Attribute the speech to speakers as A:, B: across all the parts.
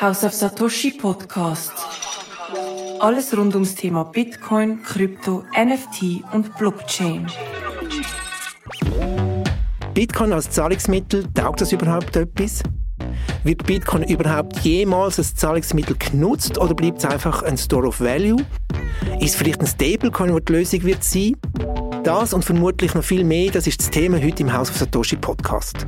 A: House of Satoshi Podcast. Alles rund ums Thema Bitcoin, Krypto, NFT und Blockchain.
B: Bitcoin als Zahlungsmittel, taugt das überhaupt etwas? Wird Bitcoin überhaupt jemals als Zahlungsmittel genutzt oder bleibt es einfach ein Store of Value? Ist vielleicht ein Stablecoin, wo die Lösung wird sein? Das und vermutlich noch viel mehr, das ist das Thema heute im House of Satoshi Podcast.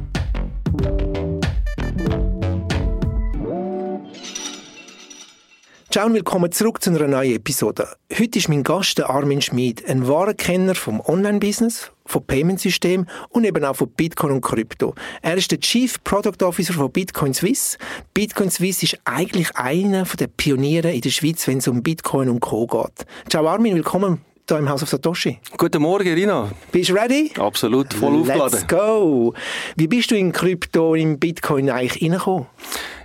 B: Ciao und willkommen zurück zu einer neuen Episode. Heute ist mein Gast der Armin Schmid, ein wahrer Kenner vom Online-Business, vom Payment-System und eben auch von Bitcoin und Krypto. Er ist der Chief Product Officer von Bitcoin Swiss. Bitcoin Swiss ist eigentlich einer der Pioniere in der Schweiz, wenn es um Bitcoin und Co. geht. Ciao Armin, willkommen hier im Haus of Satoshi.
C: Guten Morgen, Rina.
B: Bist du ready?
C: Absolut, voll aufgeladen.
B: Let's go! Wie bist du in Krypto, in Bitcoin eigentlich reingekommen?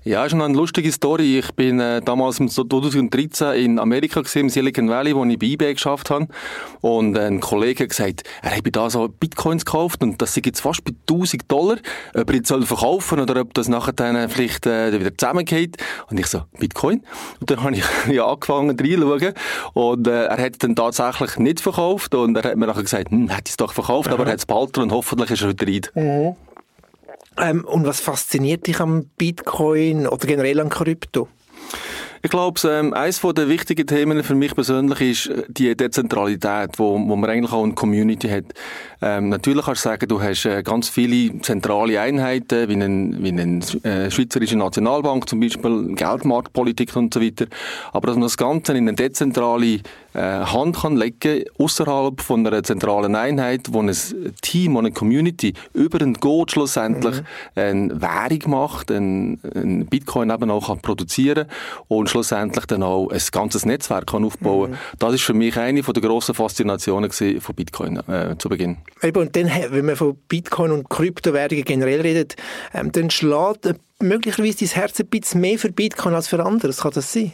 C: Ja, ist eine lustige Story. Ich bin äh, damals im 2013 in Amerika gesehen, im Silicon Valley, wo ich bei eBay geschafft habe. Und ein Kollege hat gesagt, er habe da so Bitcoins gekauft und das sind jetzt fast bei 1000 Dollar. Ob er jetzt soll verkaufen oder ob das nachher dann vielleicht äh, wieder zusammengeht. Und ich so, Bitcoin? Und dann habe ich ja, angefangen reinzuschauen. Und äh, er hat dann tatsächlich nicht verkauft. Und er hat mir nachher gesagt, hm, hätte es doch verkauft, aber er hat es behalten und hoffentlich ist er wieder rein. Mhm.
B: Ähm, und was fasziniert dich am Bitcoin oder generell an Krypto?
C: Ich glaube, ähm, eines der wichtigen Themen für mich persönlich ist äh, die Dezentralität, wo, wo man eigentlich auch eine Community hat. Ähm, natürlich kannst du sagen, du hast äh, ganz viele zentrale Einheiten, wie eine, wie eine äh, Schweizerische Nationalbank zum Beispiel, Geldmarktpolitik und so weiter. Aber dass man das Ganze in eine dezentrale äh, Hand kann legen, außerhalb von einer zentralen Einheit, wo ein Team, eine Community über den Code schlussendlich mhm. eine Währung macht, ein, ein Bitcoin eben auch kann produzieren und schlussendlich dann auch ein ganzes Netzwerk kann aufbauen. Mhm. Das ist für mich eine von der grossen Faszinationen von Bitcoin äh, zu Beginn.
B: Eben, und dann, wenn man von Bitcoin und Kryptowährungen generell redet, ähm, dann schlägt äh, möglicherweise dein Herz ein bisschen mehr für Bitcoin als für andere. Kann das sein?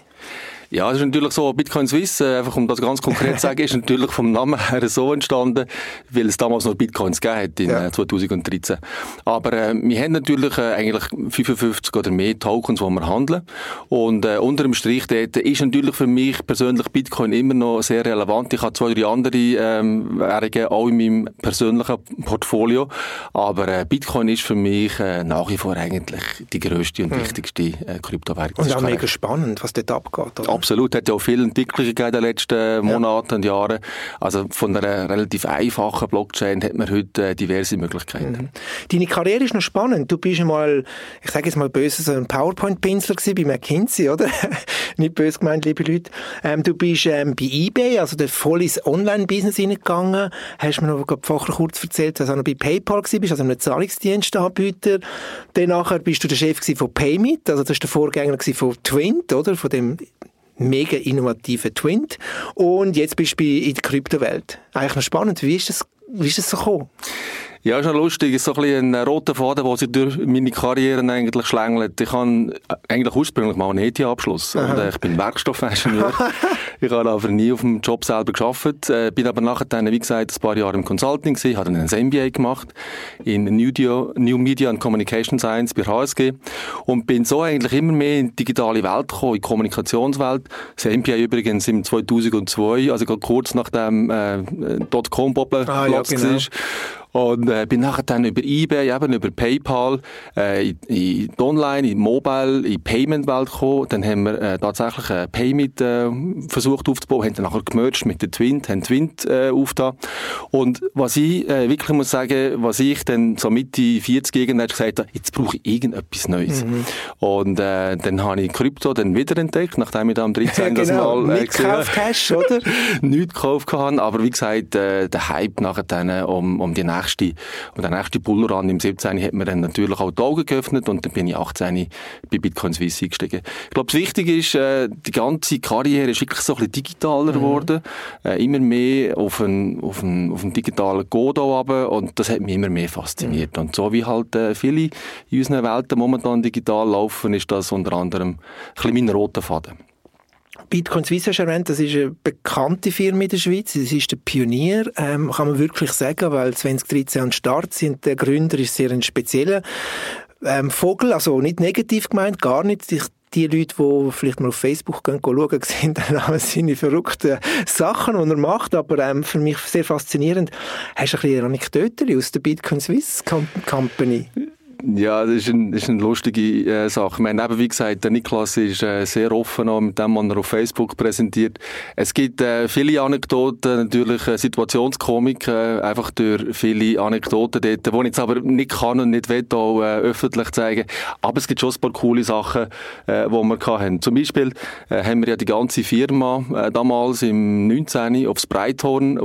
C: Ja, es ist natürlich so, Bitcoin Swiss, äh, einfach um das ganz konkret zu sagen, ist natürlich vom Namen her so entstanden, weil es damals noch Bitcoins gegeben hat in ja. 2013. Äh, Aber äh, wir haben natürlich äh, eigentlich 55 oder mehr Tokens, die wir handeln. Und äh, unter dem Strich dort ist natürlich für mich persönlich Bitcoin immer noch sehr relevant. Ich habe zwei, drei andere ähm, Währungen auch in meinem persönlichen Portfolio. Aber äh, Bitcoin ist für mich äh, nach wie vor eigentlich die grösste und hm. wichtigste äh, Kryptowährung.
B: Und auch mega spannend, was dort abgeht.
C: Oder? Absolut, hat ja auch viele Entwicklungen gegeben in den letzten Monaten ja. und Jahren. Also von einer relativ einfachen Blockchain hat man heute äh, diverse Möglichkeiten. Mhm.
B: Deine Karriere ist noch spannend. Du bist einmal, ich sage jetzt mal böse, so ein PowerPoint-Pinsler bei McKinsey, oder? Nicht böse gemeint, liebe Leute. Ähm, du bist ähm, bei eBay, also der voll ins Online-Business hineingegangen. Hast mir noch vorher kurz erzählt, dass du auch noch bei PayPal bist, also einem Zahlungsdienstanbieter. Dann bist du der Chef von Paymit, also das ist der Vorgänger von Twint, oder? Von dem mega innovativen Twint. Und jetzt bist du in der Kryptowelt. Eigentlich noch spannend. Wie ist das, wie ist das so gekommen?
C: Ja, ist noch lustig. Ist so ein, bisschen ein roter Faden, der sich durch meine Karriere eigentlich schlängelt. Ich habe eigentlich ursprünglich mal einen ETH-Abschluss. Äh, ich bin Werkstoffingenieur. ich habe aber nie auf dem Job selber geschafft. Äh, bin aber nachher dann, wie gesagt, ein paar Jahre im Consulting gewesen, habe dann ein MBA gemacht in New, Dio, New Media and Communication Science bei HSG und bin so eigentlich immer mehr in die digitale Welt gekommen, in die Kommunikationswelt. Das MBA übrigens im 2002, also kurz nach dem äh, Dotcom-Bubble ah, ja, genau. Und äh, bin nachher dann über eBay, eben über PayPal, äh, in, in die Online, in die Mobile, in die Payment-Welt gekommen. Dann haben wir äh, tatsächlich ein Payment äh, versucht aufzubauen, haben dann nachher gemerged mit der Twint, haben Twint äh, aufgetan. Und was ich äh, wirklich muss sagen, was ich dann so Mitte 40 irgendwann gesagt habe, jetzt brauche ich irgendetwas Neues. Mhm. Und äh, dann habe ich Krypto dann wiederentdeckt, nachdem ich da am 13.
B: Ja, genau.
C: Mal
B: äh, Nicht gekauft hast, oder?
C: Nicht gekauft habe, aber wie gesagt, äh, der Hype nachher dann um, um die nächste nächste, und der nächste Bullrun im 17. hat mir dann natürlich auch die Augen geöffnet und dann bin ich 18 bei Bitcoin Swiss eingestiegen. Ich glaube, das Wichtige ist, äh, die ganze Karriere ist wirklich so ein bisschen digitaler mhm. geworden, äh, immer mehr auf einen, auf einen, auf einen digitalen Godo runter und das hat mich immer mehr fasziniert. Mhm. Und so wie halt äh, viele in unseren Welten momentan digital laufen, ist das unter anderem ein bisschen mein roter Faden.
B: Bitcoin Swiss hast erwähnt, das ist eine bekannte Firma in der Schweiz, das ist der Pionier, ähm, kann man wirklich sagen, weil 2013 an Start sind, der Gründer ist sehr ein spezieller. ähm, Vogel, also nicht negativ gemeint, gar nicht. Ich, die Leute, die vielleicht mal auf Facebook gehen, schauen, sehen dann seine verrückten Sachen, die er macht. Aber ähm, für mich sehr faszinierend. Hast du ein bisschen Anekdoten aus der Bitcoin Swiss Company?
C: Ja, das ist, ein, das ist eine lustige äh, Sache. Ich meine, eben, wie gesagt, der Niklas ist äh, sehr offen auch mit dem, was er auf Facebook präsentiert. Es gibt äh, viele Anekdoten, natürlich äh, Situationskomik, äh, einfach durch viele Anekdoten dort, die ich jetzt aber nicht kann und nicht will auch äh, öffentlich zeigen. Aber es gibt schon ein paar coole Sachen, äh, die wir hatten. Zum Beispiel haben wir ja die ganze Firma damals im 19. aufs Breithorn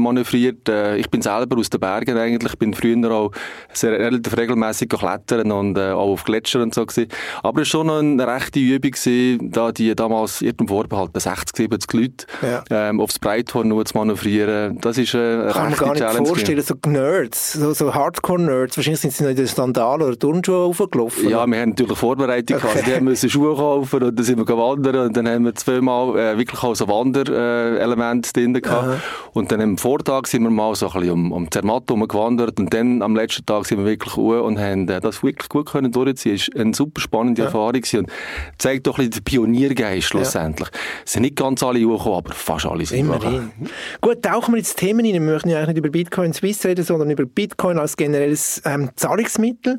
C: manövriert. Ich bin selber aus den Bergen eigentlich, bin früher auch sehr relativ regelmäßig fleißig klettern und äh, auch auf Gletscher und so gewesen. Aber es war schon eine rechte Übung gewesen, da die damals irgendeinem Vorbehalt 60, 70 Leute ja. ähm, aufs Breithorn nur zu manövrieren. Das ist äh, eine
B: Kann man gar nicht Challenge vorstellen, so Nerds, so, so Hardcore-Nerds, wahrscheinlich sind sie noch in den Sandalen oder Turnschuhen aufgelaufen.
C: Ja, wir haben natürlich Vorbereitung okay. gehabt. Die müssen Schuhe kaufen und dann sind wir gewandert und dann haben wir zweimal äh, wirklich auch so Wanderelemente drin gehabt. Aha. Und dann am Vortag sind wir mal so ein bisschen um, um Zermatt gewandert und dann am letzten Tag sind wir wirklich und haben haben das wirklich gut können durchziehen. Es war eine super spannende ja. Erfahrung und zeigt doch ein bisschen den Pioniergeist schlussendlich. Ja. Es sind nicht ganz alle gekommen, aber fast alle sind
B: Immerhin. Gut, tauchen wir jetzt Themen rein. Wir möchten ja eigentlich nicht über Bitcoin Swiss reden, sondern über Bitcoin als generelles ähm, Zahlungsmittel.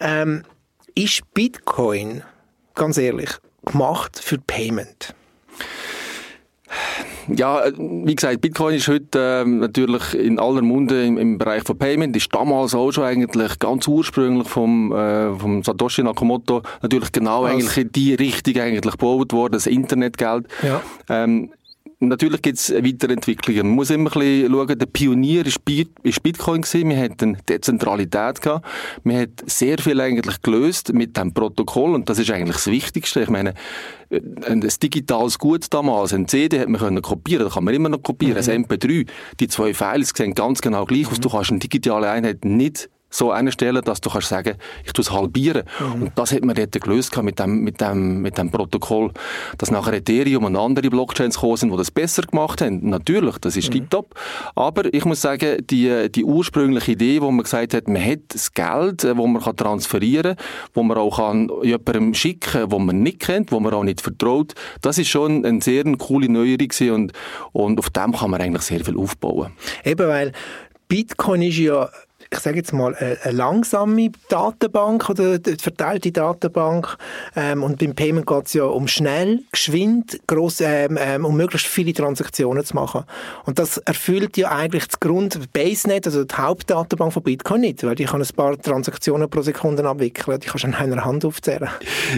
B: Ähm, ist Bitcoin, ganz ehrlich, gemacht für Payment?
C: Ja, wie gesagt, Bitcoin ist heute äh, natürlich in aller Munde im, im, Bereich von Payment, ist damals auch schon eigentlich ganz ursprünglich vom, äh, vom Satoshi Nakamoto natürlich genau Was? eigentlich in die Richtung eigentlich gebaut worden, das Internetgeld. Ja. Ähm, Natürlich gibt es Weiterentwicklungen. Man muss immer ein bisschen schauen, der Pionier ist, Bitcoin gewesen. Wir hatten Dezentralität gehabt. Wir hat sehr viel eigentlich gelöst mit dem Protokoll und das ist eigentlich das Wichtigste. Ich meine, äh, ein digitales Gut damals, ein CD hat man können kopieren, das kann man immer noch kopieren. Mhm. Ein MP3, die zwei Files sehen ganz genau gleich aus. Mhm. Du kannst eine digitale Einheit nicht so einstellen, dass du kannst sagen, ich tue es halbieren. Mhm. Und das hat man dort gelöst mit dem, mit dem, mit dem Protokoll, dass nachher Ethereum und andere Blockchains gekommen sind, die das besser gemacht haben. Natürlich, das ist mhm. tiptop. Aber ich muss sagen, die, die ursprüngliche Idee, wo man gesagt hat, man hat das Geld, äh, wo man kann transferieren kann, wo man auch kann jemandem schicken, wo man nicht kennt, wo man auch nicht vertraut, das ist schon eine sehr coole Neuerung und, und auf dem kann man eigentlich sehr viel aufbauen.
B: Eben, weil Bitcoin ist ja ich sage jetzt mal, eine langsame Datenbank oder eine verteilte Datenbank. Ähm, und beim Payment geht es ja um schnell, geschwind, gross, ähm, ähm, um möglichst viele Transaktionen zu machen. Und das erfüllt ja eigentlich das Grund BaseNet, also die Hauptdatenbank von Bitcoin nicht, weil die kann ein paar Transaktionen pro Sekunde abwickeln. Die kannst du an einer Hand aufzählen.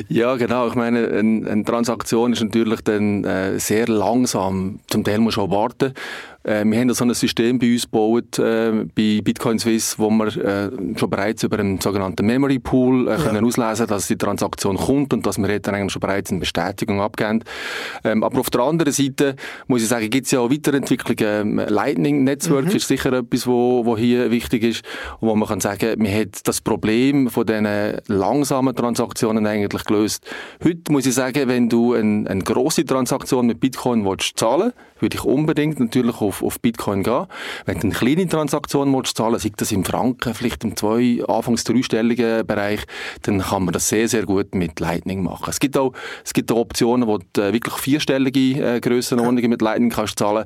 C: Ja, genau. Ich meine, eine, eine Transaktion ist natürlich dann äh, sehr langsam. Zum Teil musst du auch warten. Äh, wir haben so ein System bei uns gebaut, äh, bei Bitcoin Swiss, wo wir äh, schon bereits über einen sogenannten Memory Pool äh, ja. können auslesen dass die Transaktion kommt und dass wir dann eigentlich schon bereits eine Bestätigung abgeben. Ähm, aber auf der anderen Seite muss ich sagen, gibt es ja auch Weiterentwicklungen. Ähm, Lightning Network mhm. ist sicher etwas, wo, wo hier wichtig ist und wo man kann sagen, man hat das Problem von diesen langsamen Transaktionen eigentlich gelöst. Heute muss ich sagen, wenn du eine, eine grosse Transaktion mit Bitcoin willst zahlen würde ich unbedingt natürlich auf, auf Bitcoin gehen. Wenn du eine kleine Transaktion willst zahlen, sei das im Franken, vielleicht im zwei, anfangs dreistelligen Bereich, dann kann man das sehr, sehr gut mit Lightning machen. Es gibt auch, es gibt auch Optionen, wo du äh, wirklich vierstellige äh, Grössenordnungen mit Lightning kannst zahlen.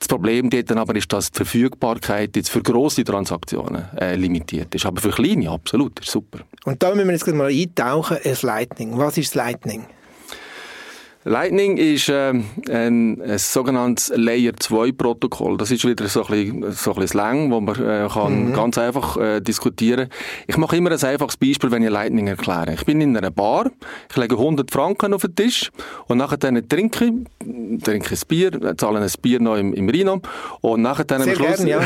C: Das Problem dort dann aber ist, dass die Verfügbarkeit jetzt für grosse Transaktionen äh, limitiert ist. Aber für kleine, absolut, ist super.
B: Und da müssen wir jetzt mal eintauchen, das Lightning. Was ist Lightning?
C: Lightning ist äh, ein, ein sogenanntes Layer 2 Protokoll. Das ist wieder so ein bisschen, so ein bisschen Slang, wo man äh, kann mhm. ganz einfach äh, diskutieren. Ich mache immer ein einfaches Beispiel, wenn ich Lightning erkläre. Ich bin in einer Bar, ich lege 100 Franken auf den Tisch und nachher dann trinke ich, trinke ein Bier, zahle ein Bier noch im, im Rhino und nachher dann am Schluss, gern, ja.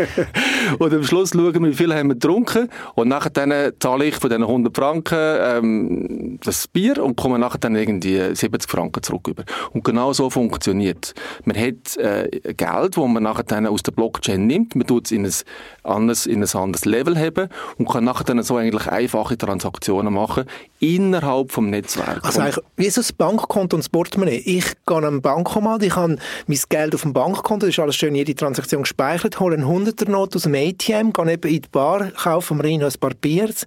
C: und am Schluss schauen wir, wie viel haben wir getrunken und nachher dann zahle ich von diesen 100 Franken ähm, das Bier und komme nachher dann irgendwie 70 Franken zurück. Und genau so funktioniert Man hat äh, Geld, das man nachher aus der Blockchain nimmt, man tut es in ein anderes, in ein anderes Level haben und kann nachher dann so eigentlich einfache Transaktionen machen innerhalb vom Netzwerk.
B: Also eigentlich wie so das Bankkonto und das Portemonnaie. Ich gehe an ein Bankkomat, ich habe mein Geld auf dem Bankkonto, das ist alles schön, jede Transaktion gespeichert, hole einen 100er Not aus dem ATM, gehe eben in die Bar, kaufe am Rhein ein paar Biers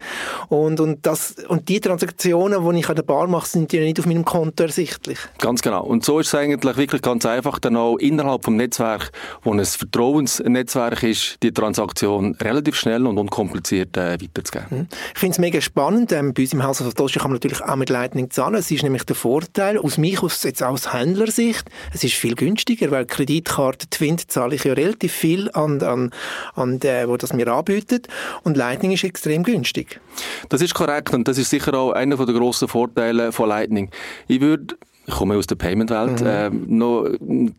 B: und, und, das, und die Transaktionen, die ich an der Bar mache, sind ja nicht auf meinem Konto ersichtlich.
C: Ganz genau. Und so ist es eigentlich wirklich ganz einfach, dann auch innerhalb vom Netzwerk, wo ein Vertrauensnetzwerk ist, die Transaktion relativ schnell und unkompliziert äh, weiterzugeben.
B: Mhm. Ich finde es mega spannend. Ähm, bei uns im Haus of Toshi kann man natürlich auch mit Lightning zahlen. Es ist nämlich der Vorteil, aus mich aus jetzt aus Händlersicht, es ist viel günstiger, weil Kreditkarte Twint zahle ich ja relativ viel an, an, an der, wo das mir anbietet und Lightning ist extrem günstig.
C: Das ist korrekt und das ist sicher auch einer der grossen Vorteile von Lightning. Ich würde ich komme aus der Payment-Welt, mhm. äh, noch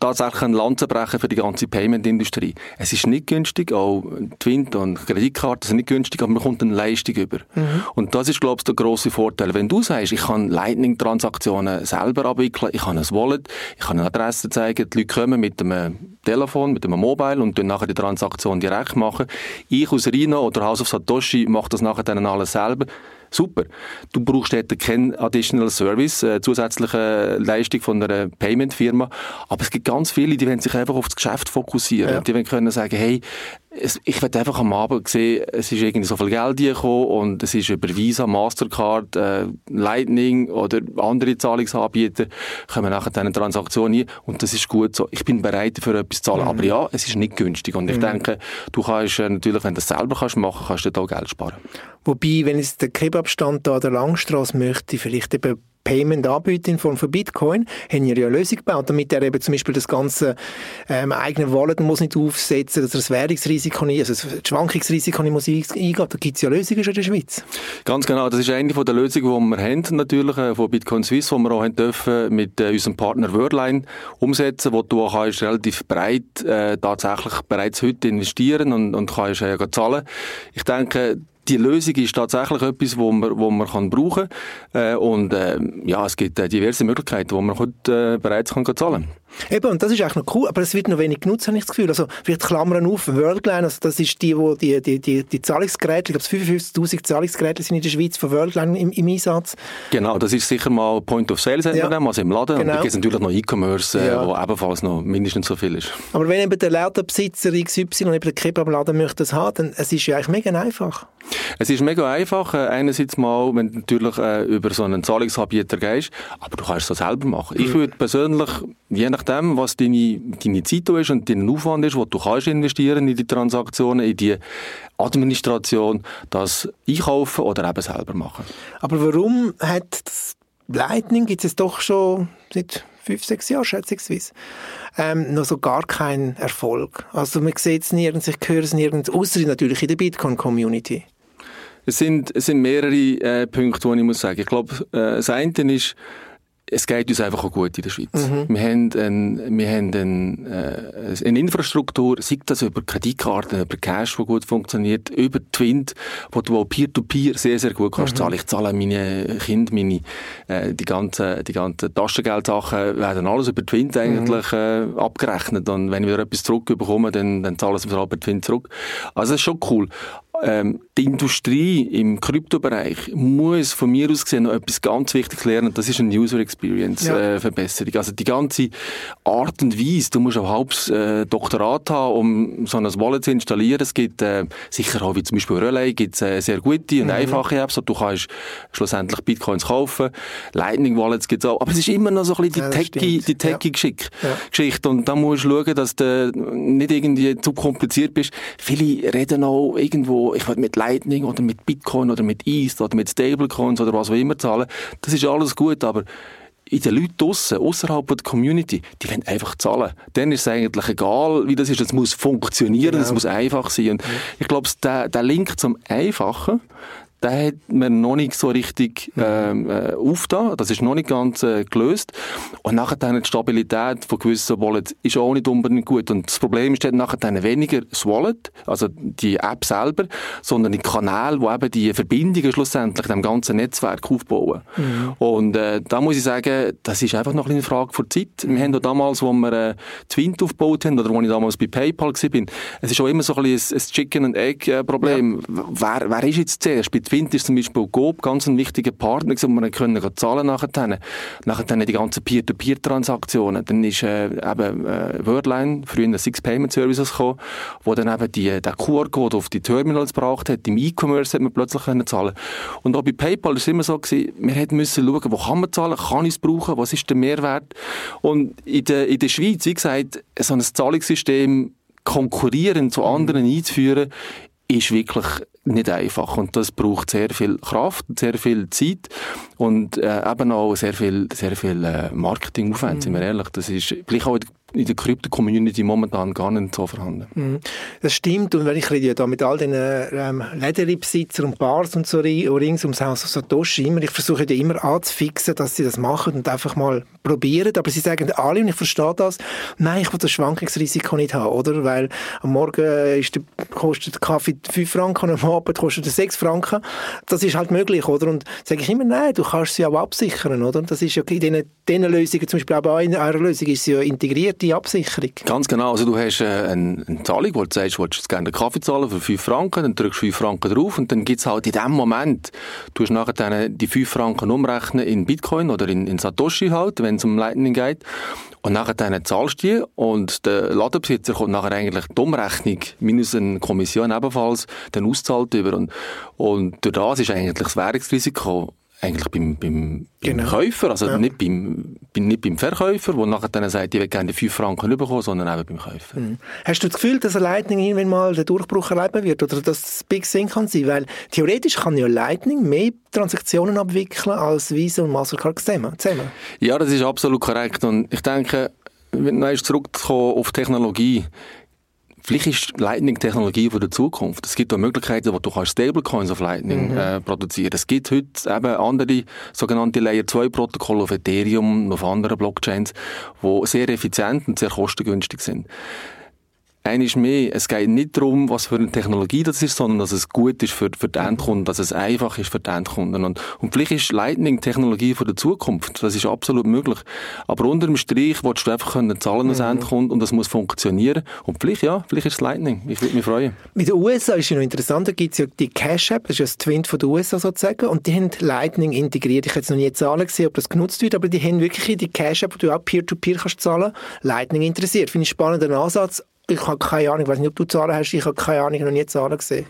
C: tatsächlich ein Land brechen für die ganze Payment-Industrie. Es ist nicht günstig, auch Twint und Kreditkarten sind nicht günstig, aber man kommt eine Leistung über. Mhm. Und das ist, glaube ich, der grosse Vorteil. Wenn du sagst, ich kann Lightning-Transaktionen selber abwickeln, ich kann ein Wallet, ich kann eine Adresse zeigen, die Leute kommen mit einem Telefon, mit einem Mobile und dann nachher die Transaktion direkt machen. Ich aus Rhino oder House of Satoshi mache das nachher dann alles selber super. Du brauchst dort keinen Additional Service, äh, zusätzliche Leistung von einer Payment-Firma. Aber es gibt ganz viele, die wollen sich einfach auf das Geschäft fokussieren. Ja. Die wollen können sagen, hey, es, ich werde einfach am Abend sehen, es ist irgendwie so viel Geld gekommen und es ist über Visa, Mastercard, äh, Lightning oder andere Zahlungsanbieter kommen nachher eine Transaktion hin und das ist gut so. Ich bin bereit dafür etwas zu zahlen, mhm. aber ja, es ist nicht günstig und ich mhm. denke, du kannst äh, natürlich, wenn du das selber kannst machen, kannst du da Geld sparen.
B: Wobei, wenn es der Kebabstand da an der Langstrasse möchte, vielleicht eben Payment anbieten in Form von Bitcoin, haben wir ja eine Lösung gebaut, damit er eben zum Beispiel das ganze ähm, eigene Wallet muss nicht aufsetzen, dass er das Währungsrisiko nicht, also das Schwankungsrisiko nicht muss eingehen. Da gibt es ja Lösungen schon in der Schweiz.
C: Ganz genau, das ist eine von der Lösungen, die wir haben, natürlich, äh, von Bitcoin Swiss, die wir auch haben dürfen mit äh, unserem Partner Wordline umsetzen, wo du auch kannst relativ breit äh, tatsächlich bereits heute investieren und, und kannst äh, zahlen. Ich denke, die Lösung ist tatsächlich etwas, wo man, wo man kann brauchen kann. Äh, und äh, ja, es gibt äh, diverse Möglichkeiten, wo man heute äh, bereits kann zahlen kann.
B: Eben, und das ist eigentlich noch cool, aber es wird noch wenig genutzt, habe ich das Gefühl. Also, vielleicht Klammern auf, Worldline, also das ist die, wo die, die, die, die Zahlungsgeräte, ich glaube, 55'000 Zahlungsgeräte sind in der Schweiz von Worldline im, im Einsatz.
C: Genau, das ist sicher mal Point of Sale, ja. also im Laden. Genau. Und da gibt es natürlich noch E-Commerce, äh, ja. wo ebenfalls noch mindestens so viel ist.
B: Aber wenn eben der Ladenbesitzer XY und eben der Kebabladen möchte das haben, dann es ist ja eigentlich mega einfach.
C: Es ist mega einfach, äh, einerseits mal, wenn du natürlich äh, über so einen Zahlungsanbieter gehst, aber du kannst es selber machen. Mhm. Ich würde persönlich, je nachdem, was deine, deine Zeit ist und dein Aufwand ist, wo du kannst investieren in die Transaktionen, in die Administration, das einkaufen oder eben selber machen.
B: Aber warum hat das Lightning, gibt es doch schon seit fünf, sechs Jahren, schätzungsweise, ähm, noch so gar keinen Erfolg. Also man sieht es nirgends, ich höre es nirgends, außer natürlich in der Bitcoin-Community.
C: Es sind, es sind mehrere äh, Punkte, die ich muss sagen. Ich glaube, äh, das eine ist, es geht uns einfach auch gut in der Schweiz. Mhm. Wir haben, ein, wir haben ein, äh, eine Infrastruktur, sei das über Kreditkarten, über Cash, die gut funktioniert, über Twint, wo du auch Peer-to-Peer -Peer sehr, sehr gut kannst mhm. zahlen. Ich zahle meine Kinder, meine, äh, die ganzen, die ganzen Taschengeldsachen werden alles über Twint eigentlich mhm. äh, abgerechnet. Und wenn ich wieder etwas zurückbekomme, dann, dann zahlen sie mir über Twint zurück. Also das ist schon cool ähm, die Industrie im Kryptobereich muss von mir aus gesehen noch etwas ganz Wichtiges lernen. Das ist eine User Experience ja. äh, Verbesserung. Also die ganze Art und Weise. Du musst auch halbes äh, Doktorat haben, um so ein Wallet zu installieren. Es gibt äh, sicher auch wie zum Beispiel Relay gibt äh, sehr gute und mhm. einfache Apps. Du kannst schlussendlich Bitcoins kaufen. Lightning Wallets gibt es auch. Aber es ist immer noch so ein bisschen die ja, Techie, die Techie ja. Geschichte. Und da musst du schauen, dass du nicht irgendwie zu kompliziert bist. Viele reden auch irgendwo ich will mit Lightning oder mit Bitcoin oder mit ETH oder mit Stablecoins oder was auch immer zahlen, das ist alles gut, aber in den Leuten draussen, außerhalb der Community, die wollen einfach zahlen. Dann ist es eigentlich egal, wie das ist. Es muss funktionieren, es genau. muss einfach sein. Und ich glaube, der, der Link zum Einfachen, der hat man noch nicht so richtig ähm, äh, aufgetan. Das ist noch nicht ganz äh, gelöst. Und nachher dann die Stabilität von gewissen Wallets ist auch nicht unbedingt gut. Und das Problem ist dann nachher dann weniger das Wallet, also die App selber, sondern die Kanäle, wo eben die Verbindungen schlussendlich dem ganzen Netzwerk aufbauen. Mhm. Und äh, da muss ich sagen, das ist einfach noch eine Frage von Zeit. Wir haben damals, wo wir äh, Twint aufgebaut haben, oder wo ich damals bei PayPal war, es ist auch immer so ein, bisschen ein Chicken and Egg äh. Ja. Wer, wer ist jetzt zuerst? Bei Twint ist zum Beispiel Gob ganz ein wichtiger Partner, wo wir können zahlen nachher. Nachher die ganzen Peer-to-Peer-Transaktionen. Dann ist äh, eben äh, Wordline, früher Six Payment Services gekommen, wo dann eben die, der QR-Code auf die Terminals gebracht hat. Im E-Commerce hat man plötzlich können zahlen. Und auch bei PayPal ist es immer so gewesen, wir hätten müssen schauen, wo kann man zahlen, kann ich es brauchen, was ist der Mehrwert? Und in der, in der Schweiz, wie gesagt, so ein Zahlungssystem konkurrierend zu anderen einzuführen, ist wirklich nicht einfach und das braucht sehr viel Kraft, sehr viel Zeit und äh, eben auch sehr viel, sehr viel äh, Marketingaufwand, mhm. sind wir ehrlich. Das ist vielleicht auch in der Krypto-Community momentan gar nicht so vorhanden. Mhm.
B: Das stimmt und wenn ich rede ja da mit all den ähm, Lädenbesitzern und Bars und so rings ums Haus Satoshi immer, ich versuche ja immer anzufixen, dass sie das machen und einfach mal probieren, aber sie sagen alle, und ich verstehe das, nein, ich will das Schwankungsrisiko nicht haben, oder? Weil am Morgen ist der, kostet der Kaffee 5 Franken und am Abend kostet er 6 Franken. Das ist halt möglich, oder? Und sage ich immer, nein, du kannst sie auch absichern, oder? Das ist ja in diesen, Lösungen, zum Beispiel auch in eurer Lösung, ist sie ja integriert die Absicherung.
C: Ganz genau. Also du hast äh, eine, eine Zahlung, wo du sagst, du willst gerne einen Kaffee zahlen für 5 Franken, dann drückst du 5 Franken drauf und dann gibt es halt in dem Moment, du hast nachher dann die 5 Franken umrechnen in Bitcoin oder in, in Satoshi halt, wenn es um Lightning geht. Und nachher dann zahlst du die und der Ladenbesitzer kommt nachher eigentlich die Umrechnung minus eine Kommission ebenfalls dann auszahlt über. Und, und durch das ist eigentlich das Währungsrisiko eigentlich beim, beim, beim genau. Käufer, also ja. nicht, beim, nicht beim Verkäufer, der nachher dann sagt, ich will gerne 5 Franken bekommen, sondern eben beim Käufer. Mhm.
B: Hast du das Gefühl, dass Lightning irgendwann mal den Durchbruch erleben wird oder dass das Big Thing kann sein? Weil theoretisch kann ja Lightning mehr Transaktionen abwickeln als Visa und Mastercard zusammen.
C: Ja, das ist absolut korrekt und ich denke, wenn du zurückzukommen auf Technologie, Vielleicht ist Lightning Technologie von der Zukunft. Es gibt auch Möglichkeiten, wo du kannst Stablecoins auf Lightning mhm. äh, produzieren. Es gibt heute eben andere sogenannte Layer 2 Protokolle auf Ethereum und auf anderen Blockchains, die sehr effizient und sehr kostengünstig sind. Eines mehr, es geht nicht darum, was für eine Technologie das ist, sondern dass es gut ist für, für den Endkunden, dass es einfach ist für den Endkunden. Und, und vielleicht ist Lightning Technologie von der Zukunft. Das ist absolut möglich. Aber unter dem Strich willst du einfach können zahlen als mhm. Endkunde und das muss funktionieren. Und vielleicht, ja, vielleicht ist es Lightning. Ich würde mich freuen.
B: Mit den USA ist ja noch interessant, da gibt es ja die Cash App, das ist ja das Twin von den USA sozusagen, und die haben Lightning integriert. Ich habe jetzt noch nie Zahlen gesehen, ob das genutzt wird, aber die haben wirklich die Cash App, wo du auch Peer-to-Peer -Peer kannst zahlen, Lightning interessiert. Finde ich einen spannenden Ansatz ich habe keine Ahnung, ich weiß nicht, ob du Zahlen hast, ich habe keine Ahnung, noch nie Zahlen gesehen.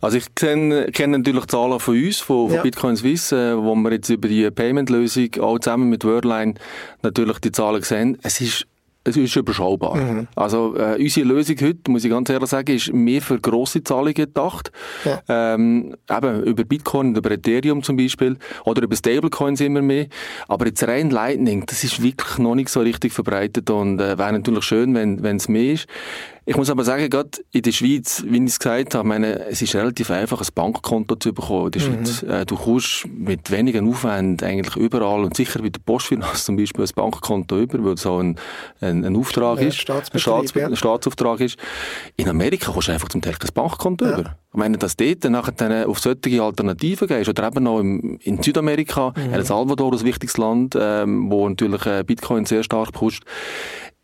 C: Also ich kenne, kenne natürlich Zahlen von uns, von, von ja. Bitcoin Swiss, äh, wo wir jetzt über die Payment-Lösung auch zusammen mit Wordline natürlich die Zahlen sehen. Es ist es ist überschaubar. Mhm. Also äh, unsere Lösung heute, muss ich ganz ehrlich sagen, ist mehr für grosse Zahlungen gedacht. Ja. Ähm, eben über Bitcoin, über Ethereum zum Beispiel oder über Stablecoins immer mehr. Aber jetzt rein Lightning, das ist wirklich noch nicht so richtig verbreitet und äh, wäre natürlich schön, wenn es mehr ist. Ich muss aber sagen, gerade in der Schweiz, wie ich es gesagt habe, meine, es ist relativ einfach, ein Bankkonto zu bekommen in der mhm. Schweiz. Äh, du kommst mit wenigen Aufwand eigentlich überall und sicher bei der Postfinanz zum Beispiel ein Bankkonto über, weil es so ein, ein, ein Auftrag ja, ist, ein, Staats, ja. ein Staatsauftrag ist. In Amerika kommst du einfach zum Teil ein Bankkonto ja. über. Ich meine, dass dort nachher dann auf solche Alternativen gehst, oder eben noch im, in Südamerika, mhm. El Salvador, ein wichtiges Land, ähm, wo natürlich äh, Bitcoin sehr stark pusht.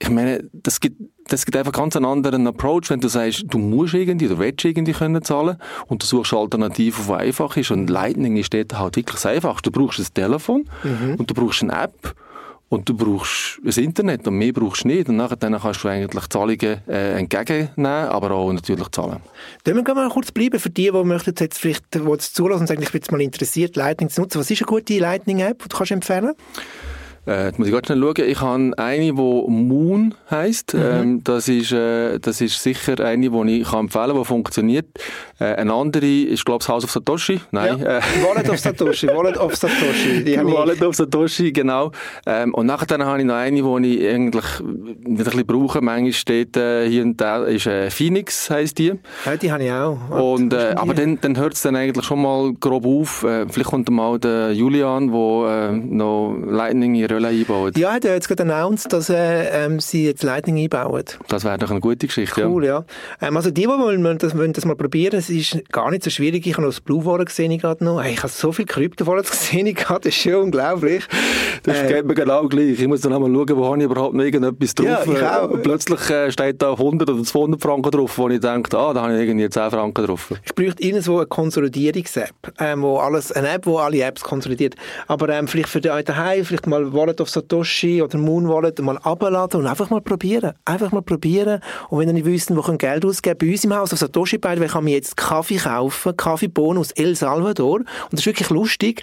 C: Ich meine, das gibt das gibt einfach ganz einen anderen Approach, wenn du sagst, du musst irgendwie, du willst irgendwie können zahlen und du suchst Alternativen, die einfach ist und Lightning ist dort halt wirklich das Einfachste. Du brauchst ein Telefon mhm. und du brauchst eine App und du brauchst das Internet und mehr brauchst du nicht und nachher dann kannst du eigentlich Zahlungen äh, entgegennehmen, aber auch natürlich zahlen.
B: Dann wir mal kurz bleiben für die, die möchten jetzt vielleicht die zulassen und sagen, ich bin jetzt mal interessiert, Lightning zu nutzen. Was ist eine gute Lightning-App, die du kannst empfehlen kannst?
C: Äh, jetzt muss ich ganz schnell schauen. Ich habe eine, die Moon heisst. Mhm. Ähm, das, ist, äh, das ist sicher eine, die ich kann empfehlen kann, die funktioniert. Äh, eine andere ist, glaube ich, House of Satoshi. Nein.
B: Ja. Äh, Wallet of Satoshi. Wallet of Satoshi.
C: Die Wallet of Satoshi, genau. Ähm, und nachher habe ich noch eine, die ich eigentlich ein bisschen brauche. Manchmal steht äh, hier und da, ist äh, Phoenix heisst die.
B: Ja, die habe ich auch.
C: Und, äh, aber dann, dann hört es dann eigentlich schon mal grob auf. Äh, vielleicht kommt mal der Julian, der äh, noch Lightning in Relais einbaut.
B: Ja, hat jetzt gerade announced, dass äh, ähm, sie jetzt Lightning einbauen.
C: Das wäre doch eine gute Geschichte,
B: Cool, ja. ja. Ähm, also die, die wollen das, wollen das mal probieren, es ist gar nicht so schwierig. Ich habe noch das Blue Wallet gesehen gerade noch. Hey, ich habe so viele Krypto Wallets gesehen gerade, das ist schon unglaublich.
C: Das äh, geht mir genau gleich. Ich muss dann einmal schauen, wo habe ich überhaupt noch irgendetwas drauf.
B: Ja, ich auch.
C: Und plötzlich äh, steht da 100 oder 200 Franken drauf, wo ich denke, ah, da habe ich irgendwie 10 Franken drauf.
B: Ich bräuchte irgendwo eine Konsolidierungs-App, ähm, wo alles, eine App, wo alle Apps konsolidiert. Aber ähm, vielleicht für die daheim, vielleicht mal Wallet of Satoshi oder Moon Wallet mal abladen und einfach mal probieren. Einfach mal probieren. Und wenn ihr nicht wisst, wo Geld ausgeben bei uns im Haus auf Satoshi bei, kann man jetzt Kaffee kaufen, Kaffeebohnen aus El Salvador. Und das ist wirklich lustig.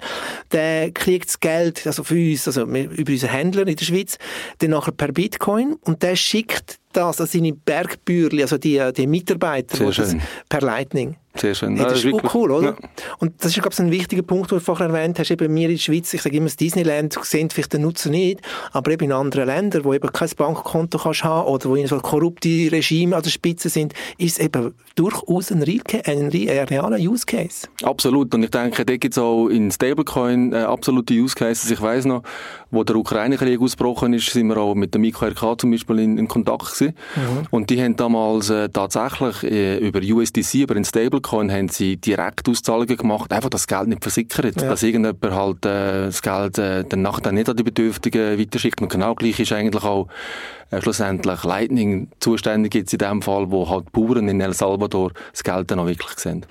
B: Der kriegt das Geld, also für uns, also über unseren Händler in der Schweiz, dann nachher per Bitcoin und der schickt das an seine Bergbürli, also die, die Mitarbeiter, das per Lightning.
C: Sehr schön.
B: Hey, das, das, ist cool, oder? Ja. Und das ist, glaube ich, ein wichtiger Punkt, den du vorher erwähnt hast. Eben wir in der Schweiz, ich sage immer, das Disneyland sehen vielleicht den Nutzen nicht, aber eben in anderen Ländern, wo eben kein Bankkonto kannst haben oder wo so korrupte Regime an der Spitze sind, ist es eben durchaus ein, ein, ein realer Use Case.
C: Absolut. Und ich denke, da gibt es auch in Stablecoin äh, absolute Use Cases. Ich weiß noch, wo der Ukraine-Krieg ausgebrochen ist, sind wir auch mit dem IKRK zum Beispiel in, in Kontakt gewesen. Mhm. Und die haben damals äh, tatsächlich äh, über USDC, über den Stablecoin, haben sie direkt Auszahlungen gemacht, einfach das Geld nicht versickert, ja. dass irgendjemand halt äh, das Geld äh, dann nachher nicht an die Bedürftigen weiterschickt. Und genau gleich ist eigentlich auch äh, schlussendlich Lightning zuständig jetzt in dem Fall, wo halt Bauern in El Salvador das Geld dann auch wirklich sehen.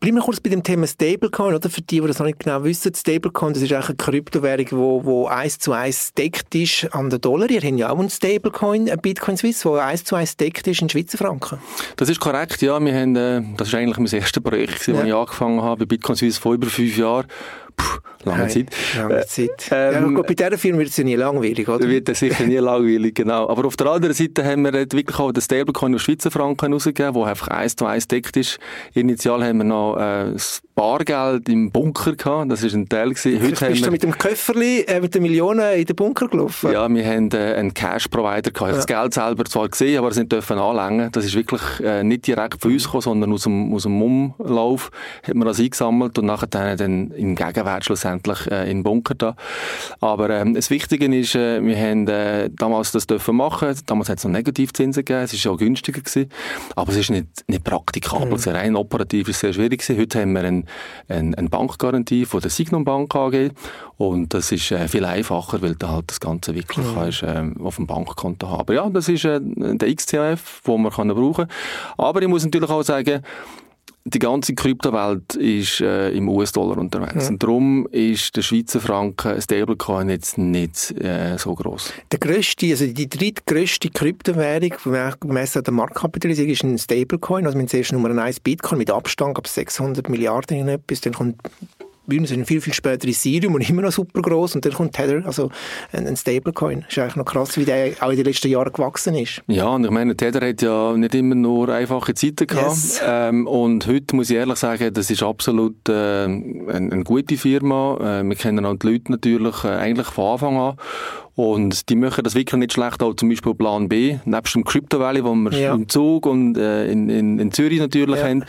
B: Bleiben wir kurz bei dem Thema Stablecoin, oder? Für die, die das noch nicht genau wissen, Stablecoin, das ist eigentlich eine Kryptowährung, wo, wo eins zu eins deckt ist an den Dollar. Ihr habt ja auch einen Stablecoin, ein Bitcoin Swiss, wo eins zu eins deckt ist in Schweizer Franken.
C: Das ist korrekt, ja. Wir haben, äh, das ist eigentlich mein erstes Projekt, ja. das ich angefangen habe, bei Bitcoin Swiss vor über fünf Jahren. Puh, lange hey, Zeit.
B: Lange äh, Zeit. Ähm, ja, bei dieser Firma wird es ja nie langweilig, oder?
C: Wird es sicher nie langweilig, genau. Aber auf der anderen Seite haben wir wirklich auch den Stablecoin auf Schweizer Franken rausgegeben, der einfach eins zu eins deckt ist. Initial haben wir noch äh, das Bargeld im Bunker gehabt, das war ein Teil. Gewesen.
B: Heute bist du mit dem Köfferli, äh, mit den Millionen in den Bunker gelaufen?
C: Ja, wir haben äh, einen Cash-Provider gehabt. Ich ja. das Geld selber zwar gesehen, aber es nicht dürfen anlängen. Das ist wirklich äh, nicht direkt von uns gekommen, sondern aus dem, aus dem Umlauf hat man das eingesammelt und nachher dann im Gegenwert schlussendlich äh, in den Bunker da. Aber ähm, das Wichtige ist, äh, wir haben äh, damals das dürfen machen. Damals hat es noch Negativzinsen gegeben. Es war auch günstiger gewesen. Aber es ist nicht, nicht praktikabel. Mhm. Rein operativ ist es sehr schwierig gewesen. Heute haben wir eine, eine, eine Bankgarantie von der Signum Bank AG. Und das ist äh, viel einfacher, weil du halt das Ganze wirklich mhm. kannst, äh, auf dem Bankkonto haben. Aber ja, das ist äh, der XTF, den man kann brauchen kann. Aber ich muss natürlich auch sagen, die ganze Kryptowelt ist äh, im US-Dollar unterwegs. Ja. Und darum ist der Schweizer Franken, Stablecoin, jetzt nicht äh, so groß.
B: Der grösste, also die drittgrößte Kryptowährung, gemessen an der Marktkapitalisierung, ist ein Stablecoin. Also wir haben zuerst Nummer 1 Bitcoin mit Abstand ab 600 Milliarden in etwas. Dann kommt Bühnen sind viel, viel später Ethereum und immer noch super groß und dann kommt Tether, also ein, ein Stablecoin. Das ist eigentlich noch krass, wie der auch in den letzten Jahren gewachsen ist.
C: Ja, und ich meine, Tether hat ja nicht immer nur einfache Zeiten gehabt. Yes. Ähm, und heute muss ich ehrlich sagen, das ist absolut äh, eine, eine, gute Firma. Äh, wir kennen auch die Leute natürlich äh, eigentlich von Anfang an. Und die machen das wirklich nicht schlecht, auch zum Beispiel Plan B, nebst dem Crypto Valley, wo wir ja. im Zug und äh, in, in, in Zürich natürlich ja. haben,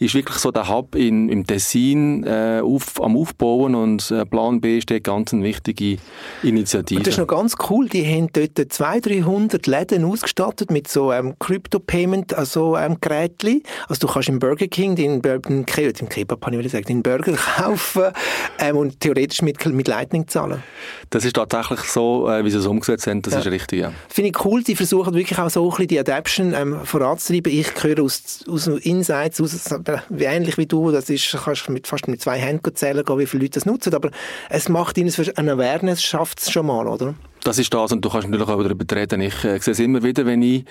C: ist wirklich so der Hub in, im Tessin äh, auf, am Aufbauen und äh, Plan B steht ganz eine wichtige Initiative. Und
B: das ist noch ganz cool, die haben dort 200, 300 Läden ausgestattet mit so ähm, Crypto-Payment, also ähm, Gerätchen. Also du kannst im Burger King den, den, den Kebab, habe ich sagen, den Burger kaufen ähm, und theoretisch mit, mit Lightning zahlen.
C: Das ist tatsächlich so, äh, wie sie es umgesetzt haben, das ja. ist richtig, ja.
B: Finde ich cool, sie versuchen wirklich auch so ein bisschen die Adaption ähm, voranzutreiben. Ich höre aus, aus Insights, aus, wie ähnlich wie du, das ist, kannst mit, fast mit zwei Händen zählen, wie viele Leute das nutzen, aber es macht ihnen eine Awareness, schafft es schon mal, oder?
C: Das ist das und du kannst natürlich auch darüber reden. Ich äh, sehe es immer wieder, wenn ich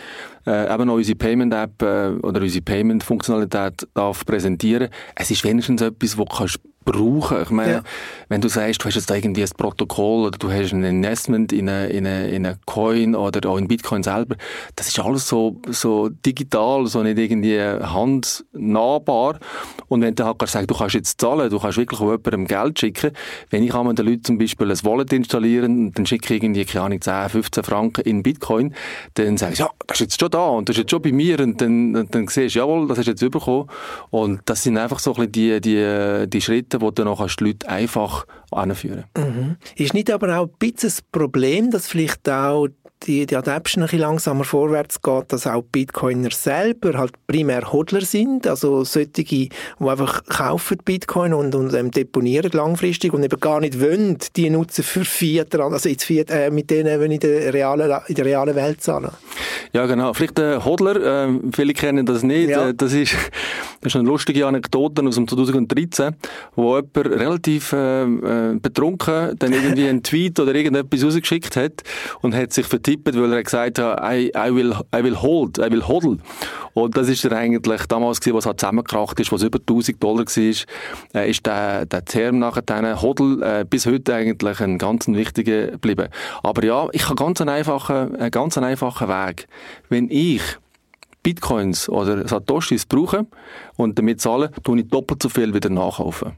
C: äh, eben noch unsere Payment-App äh, oder unsere Payment-Funktionalität darf präsentieren. Es ist wenigstens etwas, wo du kannst brauchen. Ich meine, ja. wenn du sagst, du hast jetzt irgendwie ein Protokoll oder du hast ein Investment in eine, in eine, in eine Coin oder auch in Bitcoin selber, das ist alles so, so digital, so nicht irgendwie handnahbar. Und wenn du halt sagst, du kannst jetzt zahlen, du kannst wirklich jemandem Geld schicken. Wenn ich einmal den Leuten zum Beispiel ein Wallet installieren, dann schicke ich irgendwie, keine Ahnung, 10, 15 Franken in Bitcoin, dann sage ich, ja, das ist jetzt schon da und das ist jetzt schon bei mir und dann, dann siehst du, jawohl, das du jetzt bekommen. Und das sind einfach so ein bisschen die, die, die Schritte, Seiten, wo du dann die Leute einfach anführen
B: mhm. Ist nicht aber auch ein bisschen das Problem, dass vielleicht auch die, die Adaption ein bisschen langsamer vorwärts geht, dass auch Bitcoiner selber halt primär Hodler sind, also solche, die einfach kaufen Bitcoin und, und ähm, deponieren langfristig und eben gar nicht wollen, die nutzen für Fiat, also jetzt Fiat, äh, mit denen wollen in der realen, in der realen Welt zahlen.
C: Ja, genau. Vielleicht der äh, Hodler, äh, viele kennen das nicht, ja. Äh, das ist das ist eine lustige Anekdote aus dem 2013, wo jemand relativ äh, äh, betrunken dann irgendwie einen Tweet oder irgendetwas rausgeschickt hat und hat sich vertippt, weil er gesagt hat, I, I, will, I will hold, I will hodl. Und das ist er eigentlich damals gewesen, was halt zusammengekracht ist, was über 1000 Dollar war, äh, ist der, der Term nachher dann Hodl äh, bis heute eigentlich ein ganz wichtiger geblieben. Aber ja, ich habe ganz einen einfachen, einen ganz einfachen Weg. Wenn ich Bitcoins oder Satoshis brauche und damit zahlen, tue ich doppelt so viel wieder nachkaufen.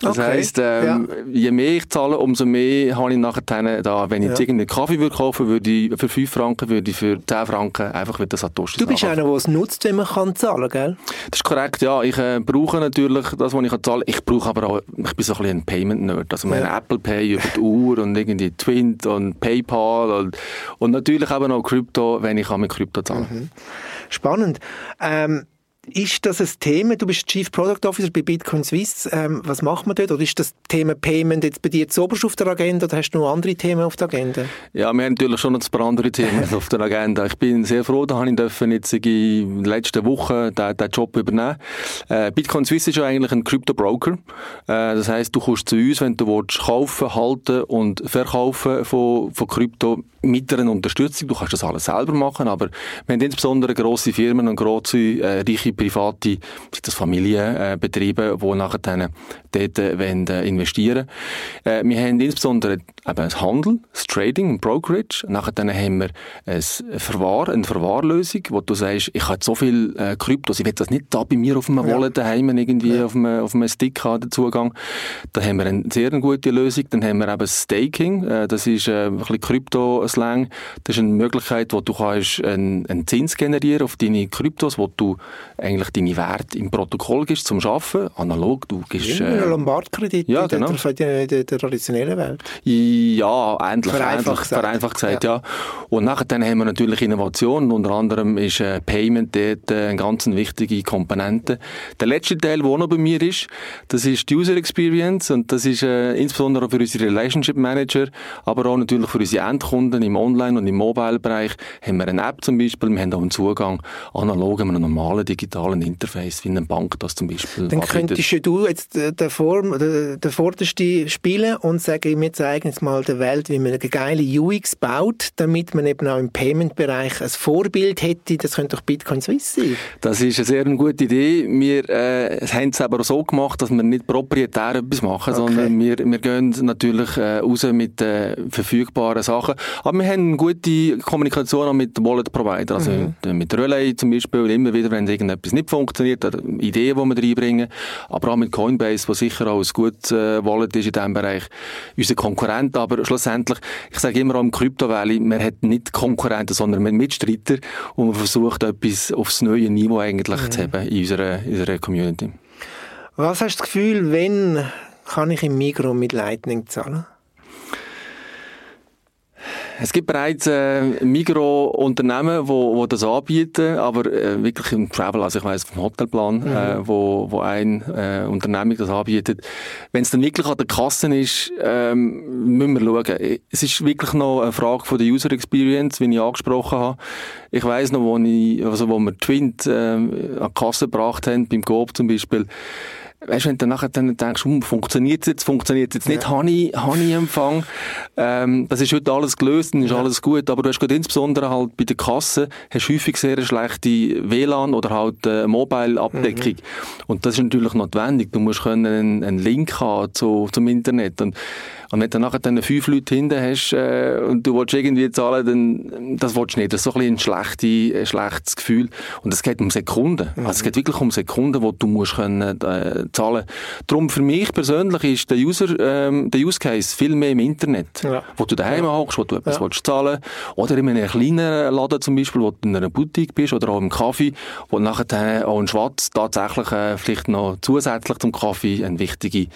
C: Das okay. heisst, ähm, ja. je mehr ich zahle, umso mehr habe ich nachher da, wenn ich ja. jetzt irgendeinen Kaffee würde kaufen würde, ich für 5 Franken, würde ich für 10 Franken einfach wieder Satoshi
B: Du bist einer, der es nutzt, wenn man kann zahlen, gell?
C: Das ist korrekt, ja. Ich äh, brauche natürlich das, was ich kann zahlen. Ich brauche aber auch, ich bin so ein bisschen ein Payment-Nerd. Also meine ja. Apple Pay über die Uhr und irgendwie Twint und PayPal und, und natürlich eben auch Krypto, wenn ich mit Krypto zahlen. Mhm.
B: Spannend. Ähm, ist das ein Thema? Du bist Chief Product Officer bei Bitcoin Swiss. Ähm, was macht man dort? Oder ist das Thema Payment jetzt bei dir zuoberst auf der Agenda oder hast du noch andere Themen auf der Agenda?
C: Ja, wir haben natürlich schon noch ein paar andere Themen auf der Agenda. Ich bin sehr froh, da habe ich dürfen jetzt in den letzten Wochen den, den Job übernehmen. Äh, Bitcoin Swiss ist ja eigentlich ein Crypto Broker. Äh, das heißt, du kommst zu uns, wenn du willst, kaufen, halten und verkaufen von, von Krypto mit einer Unterstützung. Du kannst das alles selber machen, aber wir haben insbesondere grosse Firmen und grosse, äh, reiche private, das Familienbetriebe, äh, die nachher dann dort äh, wollen, äh, investieren äh, Wir haben insbesondere eben das Handel, das Trading, ein Brokerage. Nachher dann haben wir ein Verwahr, eine Verwahrlösung, wo du sagst, ich habe so viel Kryptos, ich will das nicht da bei mir auf einem ja. Wallet daheim irgendwie ja. auf, einem, auf einem Stick haben, den Zugang. Da haben wir eine sehr gute Lösung. Dann haben wir eben Staking, das ist ein bisschen Krypto Slang. Das ist eine Möglichkeit, wo du kannst einen, einen Zins generieren auf deine Kryptos, wo du eigentlich deine Werte im Protokoll gibst zum Schaffen. Analog, du gibst...
B: Ja, äh, Lombardkredit
C: ja, genau.
B: in, der, der, der traditionellen Welt.
C: Ja, endlich. Vereinfacht gesagt. Vereinfacht gesagt, ja. ja. Und nachher dann haben wir natürlich Innovationen. Unter anderem ist äh, Payment dort äh, eine ganz wichtige Komponente. Der letzte Teil, der noch bei mir ist, das ist die User Experience und das ist äh, insbesondere für unsere Relationship Manager, aber auch natürlich für unsere Endkunden im Online- und im Mobile-Bereich haben wir eine App zum Beispiel, wir haben auch einen Zugang analog in einem normalen digitalen Interface, wie eine Bank das zum Beispiel
B: Dann könntest du jetzt äh, der, Form, der, der Vorderste spielen und sagen, wir zeigen jetzt mal der Welt, wie man eine geile UX baut, damit man eben auch im Payment-Bereich ein Vorbild hätte. Das könnte doch Bitcoin Swiss sein.
C: Das ist eine sehr gute Idee. Wir äh, haben es aber so gemacht, dass wir nicht proprietär etwas machen, okay. sondern wir, wir gehen natürlich äh, raus mit äh, verfügbaren Sachen. Aber wir haben eine gute Kommunikation auch mit Wallet-Provider, also mhm. mit Relay zum Beispiel, immer wieder, wenn irgendetwas nicht funktioniert, oder Ideen, die wir reinbringen, aber auch mit Coinbase, was sicher auch ein gutes äh, Wallet ist in diesem Bereich, unser Konkurrent, aber schlussendlich, ich sage immer auch im Crypto Valley, man hat nicht Konkurrenten, sondern man Mitstreiter und man versucht etwas aufs neue Niveau eigentlich mhm. zu haben in unserer, in unserer Community.
B: Was hast du das Gefühl, wenn kann ich im Migros mit Lightning zahlen?
C: Es gibt bereits äh, Migro-Unternehmen, wo, wo das anbieten, aber äh, wirklich im Travel, also ich weiß vom Hotelplan, mhm. äh, wo, wo ein äh, Unternehmen das anbietet. Wenn es dann wirklich an der Kasse ist, ähm, müssen wir schauen. Es ist wirklich noch eine Frage von der User Experience, wie ich angesprochen habe. Ich weiß noch, wo, ich, also wo wir Twint äh, an die Kasse gebracht haben, beim Coop zum Beispiel, weißt, wenn du nachher dann denkst, hm, funktioniert es jetzt, funktioniert es jetzt nicht, ja. habe ich, Empfang, ähm, das ist heute alles gelöst, dann ist ja. alles gut, aber du hast gerade insbesondere halt bei der Kasse, hast häufig sehr eine schlechte WLAN oder halt äh, Mobile-Abdeckung. Mhm. Und das ist natürlich notwendig. Du musst können einen, einen Link haben zu, zum Internet. Und und wenn du nachher dann fünf Leute hinten hast äh, und du willst irgendwie zahlen, dann das willst du nicht. Das ist so ein, ein, schlechte, ein schlechtes Gefühl. Und es geht um Sekunden. Mhm. Also es geht wirklich um Sekunden, wo du musst können, äh, zahlen Darum für mich persönlich ist der User, ähm, der Use Case viel mehr im Internet. Ja. Wo du daheim ja. hockst, wo du etwas ja. willst zahlen Oder in einem kleineren Laden zum Beispiel, wo du in einer Boutique bist oder auch im Kaffee, wo nachher auch ein Schwarz tatsächlich äh, vielleicht noch zusätzlich zum Kaffee eine wichtige,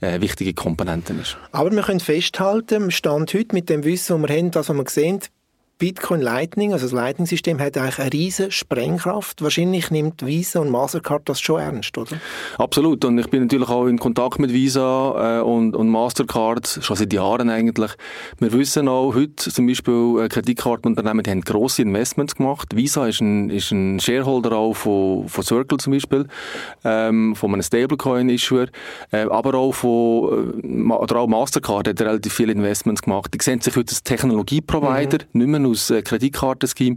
C: äh, wichtige Komponente ist.
B: Aber wir können festhalten, Stand heute mit dem Wissen, das wir haben, das, was wir sehen, Bitcoin Lightning, also das Lightning-System, hat eigentlich eine riesige Sprengkraft. Wahrscheinlich nimmt Visa und Mastercard das schon ernst, oder?
C: Absolut. Und ich bin natürlich auch in Kontakt mit Visa äh, und, und Mastercard schon seit Jahren eigentlich. Wir wissen auch heute zum Beispiel äh, Kreditkartenunternehmen, haben grosse Investments gemacht. Visa ist ein, ist ein Shareholder auch von, von Circle zum Beispiel, ähm, von einem Stablecoin-Issuer, äh, aber auch von, äh, oder auch Mastercard hat relativ viele Investments gemacht. Die sehen sich heute als Technologieprovider, mhm. nicht mehr aus äh, Kreditkartenscheme.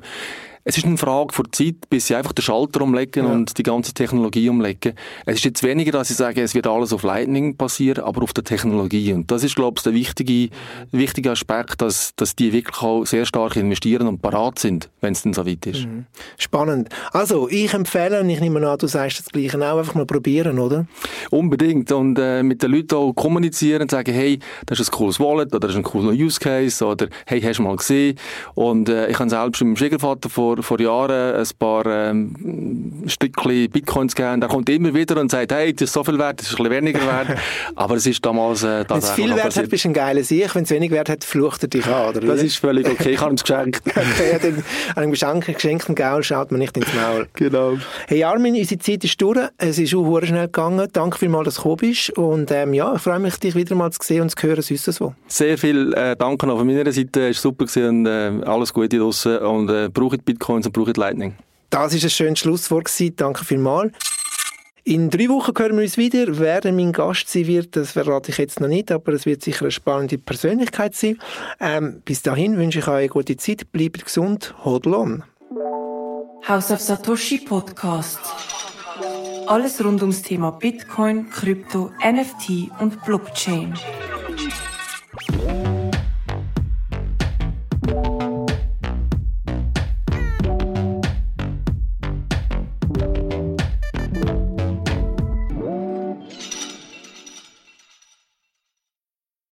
C: Es ist eine Frage von Zeit, bis sie einfach den Schalter umlegen ja. und die ganze Technologie umlegen. Es ist jetzt weniger, dass sie sagen, es wird alles auf Lightning passieren, aber auf der Technologie. Und das ist, glaube ich, der wichtige, wichtige Aspekt, dass, dass die wirklich auch sehr stark investieren und parat sind, wenn es dann so weit ist. Mhm.
B: Spannend. Also, ich empfehle, und ich nehme an, du sagst das Gleiche auch, einfach mal probieren, oder?
C: Unbedingt. Und äh, mit den Leuten auch kommunizieren und sagen, hey, das ist ein cooles Wallet oder das ist ein cooler Use Case oder hey, hast du mal gesehen? Und äh, ich habe selbst mit meinem Schwiegervater vor vor, Jahren ein paar ähm, Stückchen Bitcoins gegeben. Der kommt immer wieder und sagt, hey, das ist so viel wert, das ist ein bisschen weniger wert. Aber es ist damals äh,
B: Wenn es viel Wert hat, bist du ein geiler Sieg. Wenn es wenig Wert hat, flucht er dich an, oder?
C: Das ist völlig okay. Ich habe ihm es geschenkt.
B: okay, dann, an einem geschenkten Gaul schaut man nicht ins Maul.
C: Genau.
B: Hey Armin, unsere Zeit ist durch. Es ist auch schnell gegangen. Danke vielmals, dass du gekommen bist. Und ähm, ja, ich freue mich, dich wieder mal zu sehen und zu hören, sonst so.
C: Sehr viel äh, Danke auch von meiner Seite. Es war super gewesen und äh, alles Gute draussen. Und äh, braucht Bitcoin Bitcoins und brauchen Lightning.
B: Das ist ein schönes Schlusswort gewesen. Danke vielmals. In drei Wochen hören wir uns wieder. Wer mein Gast sein wird, das verrate ich jetzt noch nicht, aber es wird sicher eine spannende Persönlichkeit sein. Ähm, bis dahin wünsche ich euch eine gute Zeit. Bleibt gesund. Hodl on.
A: House of Satoshi Podcast. Alles rund ums Thema Bitcoin, Krypto, NFT und Blockchain.